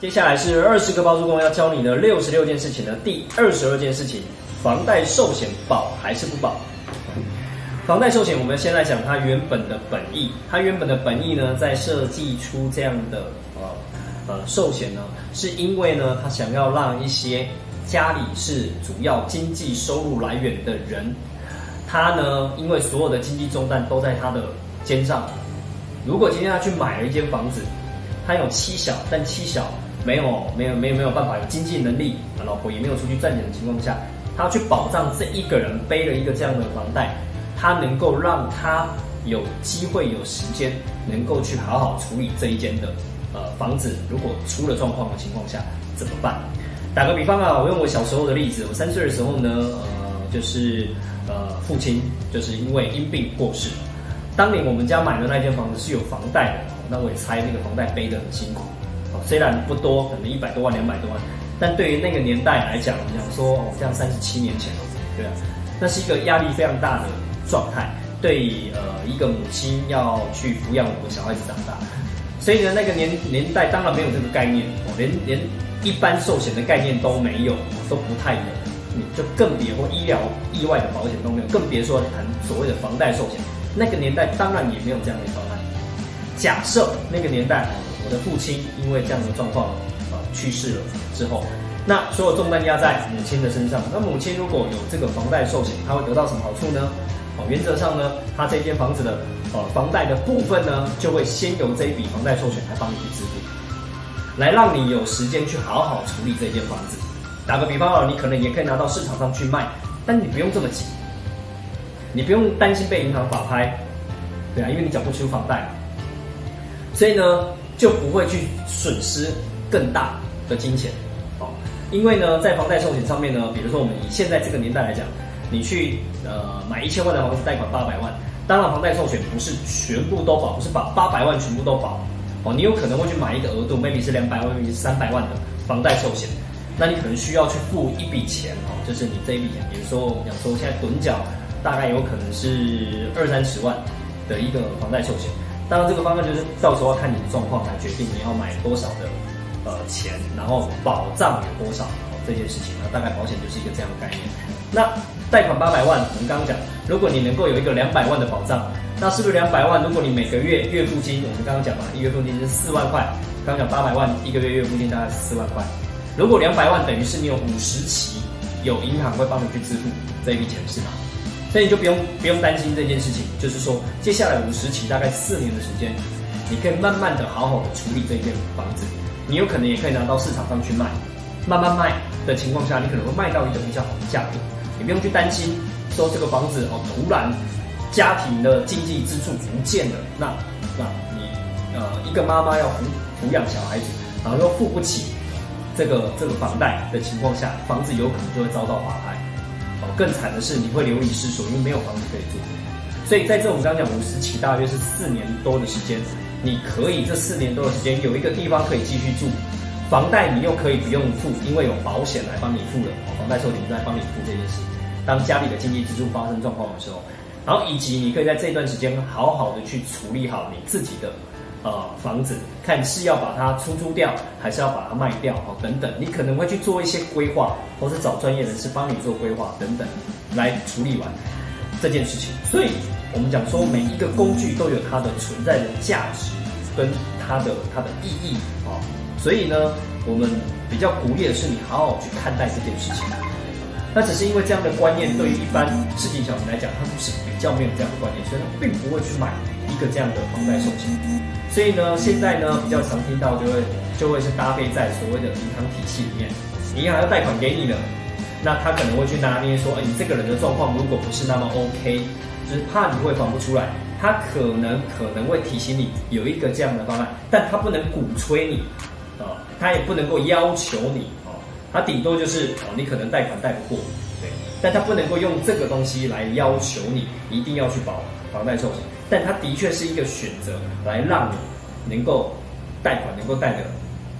接下来是二十个包租公要教你的六十六件事情的第二十二件事情：房贷寿险保还是不保？房贷寿险，我们先来讲它原本的本意。它原本的本意呢，在设计出这样的呃呃寿险呢，是因为呢，它想要让一些家里是主要经济收入来源的人，他呢，因为所有的经济重担都在他的肩上。如果今天他去买了一间房子，他有妻小，但妻小。没有没有没有没有办法有经济能力，老婆也没有出去赚钱的情况下，他要去保障这一个人背了一个这样的房贷，他能够让他有机会有时间，能够去好好处理这一间的呃房子，如果出了状况的情况下怎么办？打个比方啊，我用我小时候的例子，我三岁的时候呢，呃，就是呃父亲就是因为因病过世，当年我们家买的那间房子是有房贷的，那我也猜那个房贷背得很辛苦。虽然不多，可能一百多万、两百多万，但对于那个年代来讲，讲说哦，这样三十七年前哦，对啊，那是一个压力非常大的状态，对呃一个母亲要去抚养五个小孩子长大，所以呢，那个年年代当然没有这个概念，哦连连一般寿险的概念都没有，都不太有，你就更别或医疗意外的保险都没有，更别说谈所谓的房贷寿险。那个年代当然也没有这样的方案。假设那个年代。我的父亲因为这样的状况，呃，去世了之后，那所有重担压在母亲的身上。那母亲如果有这个房贷寿险，他会得到什么好处呢？哦，原则上呢，他这间房子的呃房贷的部分呢，就会先由这一笔房贷寿险来帮你去支付，来让你有时间去好好处理这间房子。打个比方啊，你可能也可以拿到市场上去卖，但你不用这么急，你不用担心被银行法拍，对啊，因为你缴不出房贷，所以呢。就不会去损失更大的金钱，哦，因为呢，在房贷寿险上面呢，比如说我们以现在这个年代来讲，你去呃买一千万的房子，贷款八百万，当然房贷寿险不是全部都保，不是把八百万全部都保，哦，你有可能会去买一个额度，maybe 是两百万，maybe 是三百万的房贷寿险，那你可能需要去付一笔钱，哦，就是你这一笔钱，比如说我讲说现在趸缴大概有可能是二三十万的一个房贷寿险。当然，这个方案就是到时候看你的状况来决定你要买多少的呃钱，然后保障有多少这件事情。那大概保险就是一个这样的概念。那贷款八百万，我们刚刚讲，如果你能够有一个两百万的保障，那是不是两百万？如果你每个月月付金，我们刚刚讲嘛，一月付金是四万块，刚刚讲八百万一个月月付金大概是四万块。如果两百万等于是你有五十期，有银行会帮你去支付这一笔钱，是吗？所以你就不用不用担心这件事情，就是说接下来五十期大概四年的时间，你可以慢慢的好好的处理这一间房子，你有可能也可以拿到市场上去卖，慢慢卖的情况下，你可能会卖到一个比较好的价格，你不用去担心说这个房子哦突然家庭的经济支柱不见了，那那你呃一个妈妈要抚抚养小孩子，然后又付不起这个这个房贷的情况下，房子有可能就会遭到法拍。更惨的是，你会流离失所，因为没有房子可以住。所以在这我们刚讲五十起，大约是四年多的时间，你可以这四年多的时间有一个地方可以继续住，房贷你又可以不用付，因为有保险来帮你付了，房贷寿险在帮你付这件事。当家里的经济支柱发生状况的时候，然后以及你可以在这段时间好好的去处理好你自己的。呃，房子看是要把它出租掉，还是要把它卖掉哦，等等，你可能会去做一些规划，或是找专业人士帮你做规划等等，来处理完这件事情。所以，我们讲说每一个工具都有它的存在的价值跟它的它的意义啊。所以呢，我们比较鼓励的是你好好去看待这件事情。那只是因为这样的观念对于一般市井小民来讲，他们是比较没有这样的观念，所以他并不会去买一个这样的房贷寿险。所以呢，现在呢比较常听到就会就会是搭配在所谓的银行体系里面，银行要贷款给你了，那他可能会去拿捏说，哎，你这个人的状况如果不是那么 OK，就是怕你会还不出来，他可能可能会提醒你有一个这样的方案，但他不能鼓吹你，啊，他也不能够要求你，它，顶多就是哦，你可能贷款贷不过，对，但它不能够用这个东西来要求你一定要去保房贷寿险。但它的确是一个选择，来让你能够贷款能够贷得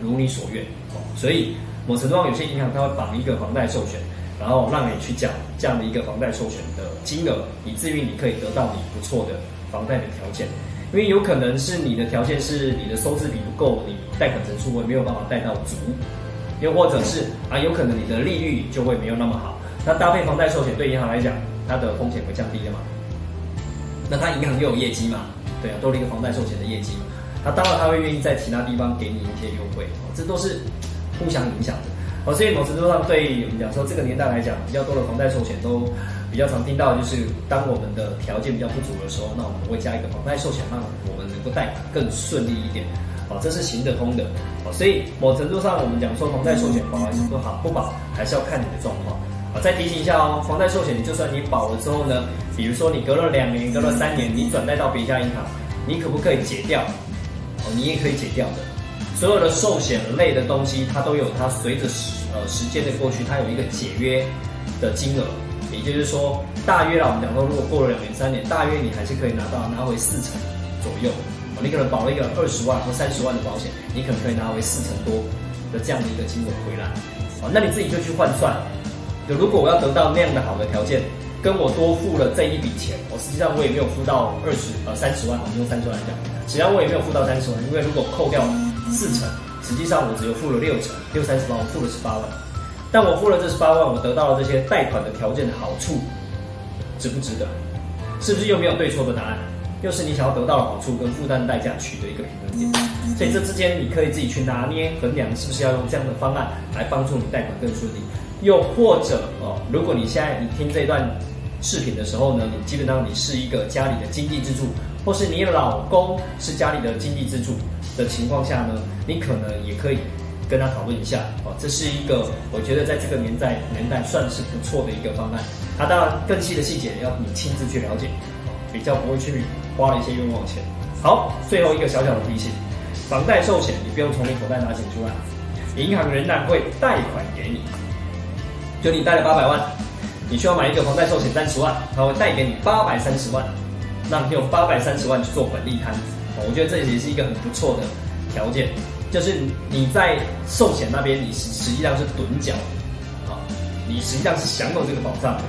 如你所愿哦。所以某程度上，有些银行它会绑一个房贷授权，然后让你去缴这样的一个房贷授权的金额，以至于你可以得到你不错的房贷的条件。因为有可能是你的条件是你的收支比不够，你贷款成数会没有办法贷到足，又或者是啊，有可能你的利率就会没有那么好。那搭配房贷寿险对银行来讲，它的风险会降低的嘛？那它银行又有业绩嘛？对啊，多了一个房贷寿险的业绩，那当然他会愿意在其他地方给你一些优惠，这都是互相影响的。哦，所以某程度上对我们讲说这个年代来讲，比较多的房贷寿险都比较常听到，就是当我们的条件比较不足的时候，那我们会加一个房贷寿险，让我们能够贷款更顺利一点。哦，这是行得通的。哦，所以某程度上我们讲说房贷寿险保还是不好不保，还是要看你的状况。啊，再提醒一下哦，房贷寿险就算你保了之后呢，比如说你隔了两年、隔了三年，你转贷到别家银行，你可不可以解掉？哦，你也可以解掉的。所有的寿险类的东西，它都有它随着时呃时间的过去，它有一个解约的金额，也就是说，大约啦，我们讲说，如果过了两年三年，大约你还是可以拿到拿回四成左右。你可能保了一个二十万或三十万的保险，你可能可以拿回四成多的这样的一个金额回来。哦，那你自己就去换算，就如果我要得到那样的好的条件，跟我多付了这一笔钱，我实际上我也没有付到二十呃三十万，我们用三十万来讲，实际上我也没有付到三十万，因为如果扣掉。四成，实际上我只有付了六成，六三十八，我付了十八万。但我付了这十八万，我得到了这些贷款的条件的好处，值不值得？是不是又没有对错的答案？又是你想要得到的好处跟负担代价取得一个平衡点。所以这之间你可以自己去拿捏衡量，是不是要用这样的方案来帮助你贷款更顺利？又或者哦，如果你现在你听这段视频的时候呢，你基本上你是一个家里的经济支柱，或是你老公是家里的经济支柱。的情况下呢，你可能也可以跟他讨论一下哦，这是一个我觉得在这个年代年代算是不错的一个方案。啊当然更细的细节要你亲自去了解，比较不会去花了一些冤枉钱。好，最后一个小小的提醒，房贷寿险你不用从你口袋拿钱出来，银行仍然会贷款给你。就你贷了八百万，你需要买一个房贷寿险三十万，他会贷给你八百三十万，让你用八百三十万去做本利摊。我觉得这也是一个很不错的条件，就是你在寿险那边，你实实际上是趸缴，啊，你实际上是享有这个保障的，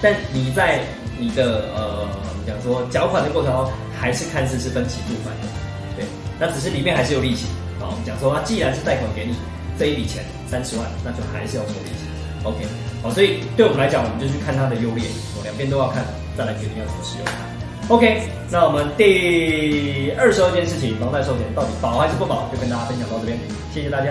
但你在你的呃，我们讲说缴款的过程中，还是看似是分期付款的，对，那只是里面还是有利息，好，我们讲说，那既然是贷款给你这一笔钱三十万，那就还是要收利息，OK，好，所以对我们来讲，我们就去看它的优劣，我两边都要看，再来决定要怎么使用它。OK，那我们第二十二件事情，房贷寿险到底保还是不保，就跟大家分享到这边，谢谢大家。